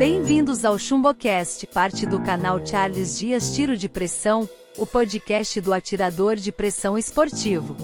Bem-vindos ao ChumboCast, parte do canal Charles Dias Tiro de Pressão, o podcast do atirador de pressão esportivo.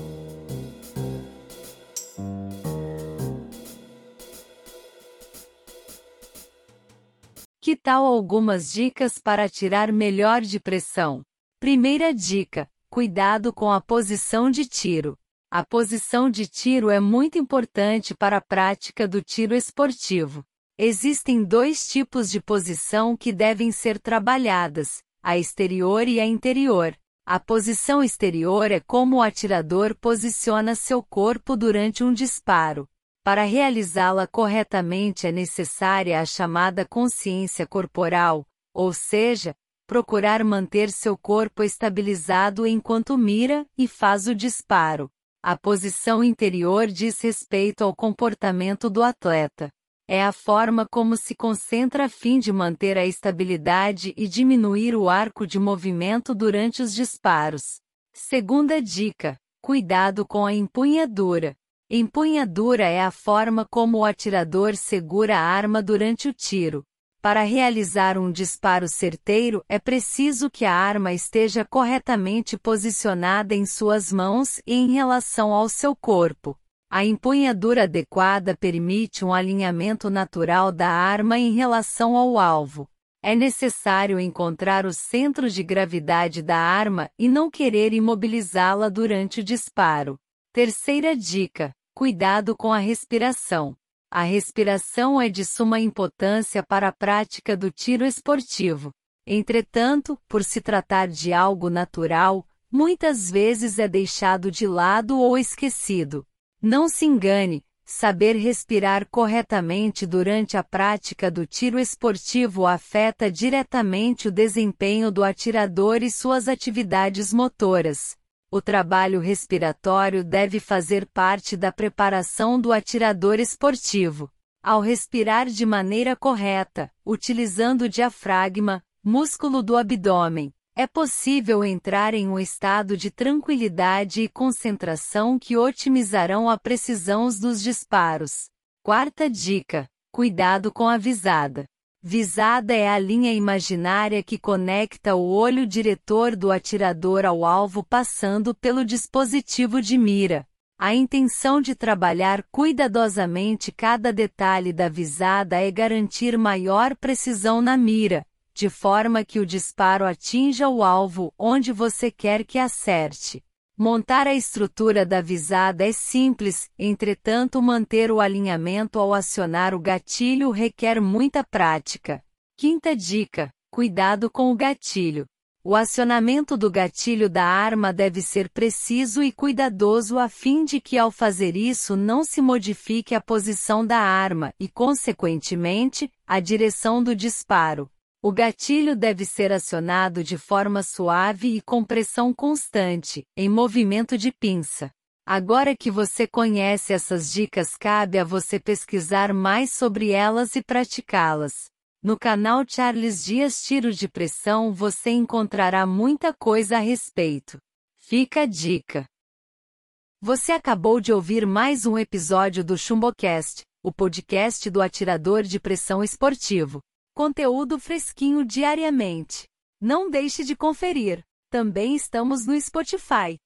Que tal algumas dicas para atirar melhor de pressão? Primeira dica: cuidado com a posição de tiro. A posição de tiro é muito importante para a prática do tiro esportivo. Existem dois tipos de posição que devem ser trabalhadas, a exterior e a interior. A posição exterior é como o atirador posiciona seu corpo durante um disparo. Para realizá-la corretamente é necessária a chamada consciência corporal, ou seja, procurar manter seu corpo estabilizado enquanto mira e faz o disparo. A posição interior diz respeito ao comportamento do atleta. É a forma como se concentra a fim de manter a estabilidade e diminuir o arco de movimento durante os disparos. Segunda dica: cuidado com a empunhadura. Empunhadura é a forma como o atirador segura a arma durante o tiro. Para realizar um disparo certeiro, é preciso que a arma esteja corretamente posicionada em suas mãos e em relação ao seu corpo. A empunhadura adequada permite um alinhamento natural da arma em relação ao alvo. É necessário encontrar o centro de gravidade da arma e não querer imobilizá-la durante o disparo. Terceira dica: cuidado com a respiração. A respiração é de suma importância para a prática do tiro esportivo. Entretanto, por se tratar de algo natural, muitas vezes é deixado de lado ou esquecido. Não se engane, saber respirar corretamente durante a prática do tiro esportivo afeta diretamente o desempenho do atirador e suas atividades motoras. O trabalho respiratório deve fazer parte da preparação do atirador esportivo. Ao respirar de maneira correta, utilizando o diafragma, músculo do abdômen, é possível entrar em um estado de tranquilidade e concentração que otimizarão a precisão dos disparos. Quarta dica: cuidado com a visada. Visada é a linha imaginária que conecta o olho diretor do atirador ao alvo passando pelo dispositivo de mira. A intenção de trabalhar cuidadosamente cada detalhe da visada é garantir maior precisão na mira, de forma que o disparo atinja o alvo onde você quer que acerte. Montar a estrutura da visada é simples, entretanto, manter o alinhamento ao acionar o gatilho requer muita prática. Quinta dica: cuidado com o gatilho. O acionamento do gatilho da arma deve ser preciso e cuidadoso a fim de que, ao fazer isso, não se modifique a posição da arma e, consequentemente, a direção do disparo. O gatilho deve ser acionado de forma suave e com pressão constante, em movimento de pinça. Agora que você conhece essas dicas, cabe a você pesquisar mais sobre elas e praticá-las. No canal Charles Dias Tiro de Pressão você encontrará muita coisa a respeito. Fica a dica. Você acabou de ouvir mais um episódio do ChumboCast, o podcast do atirador de pressão esportivo. Conteúdo fresquinho diariamente. Não deixe de conferir. Também estamos no Spotify.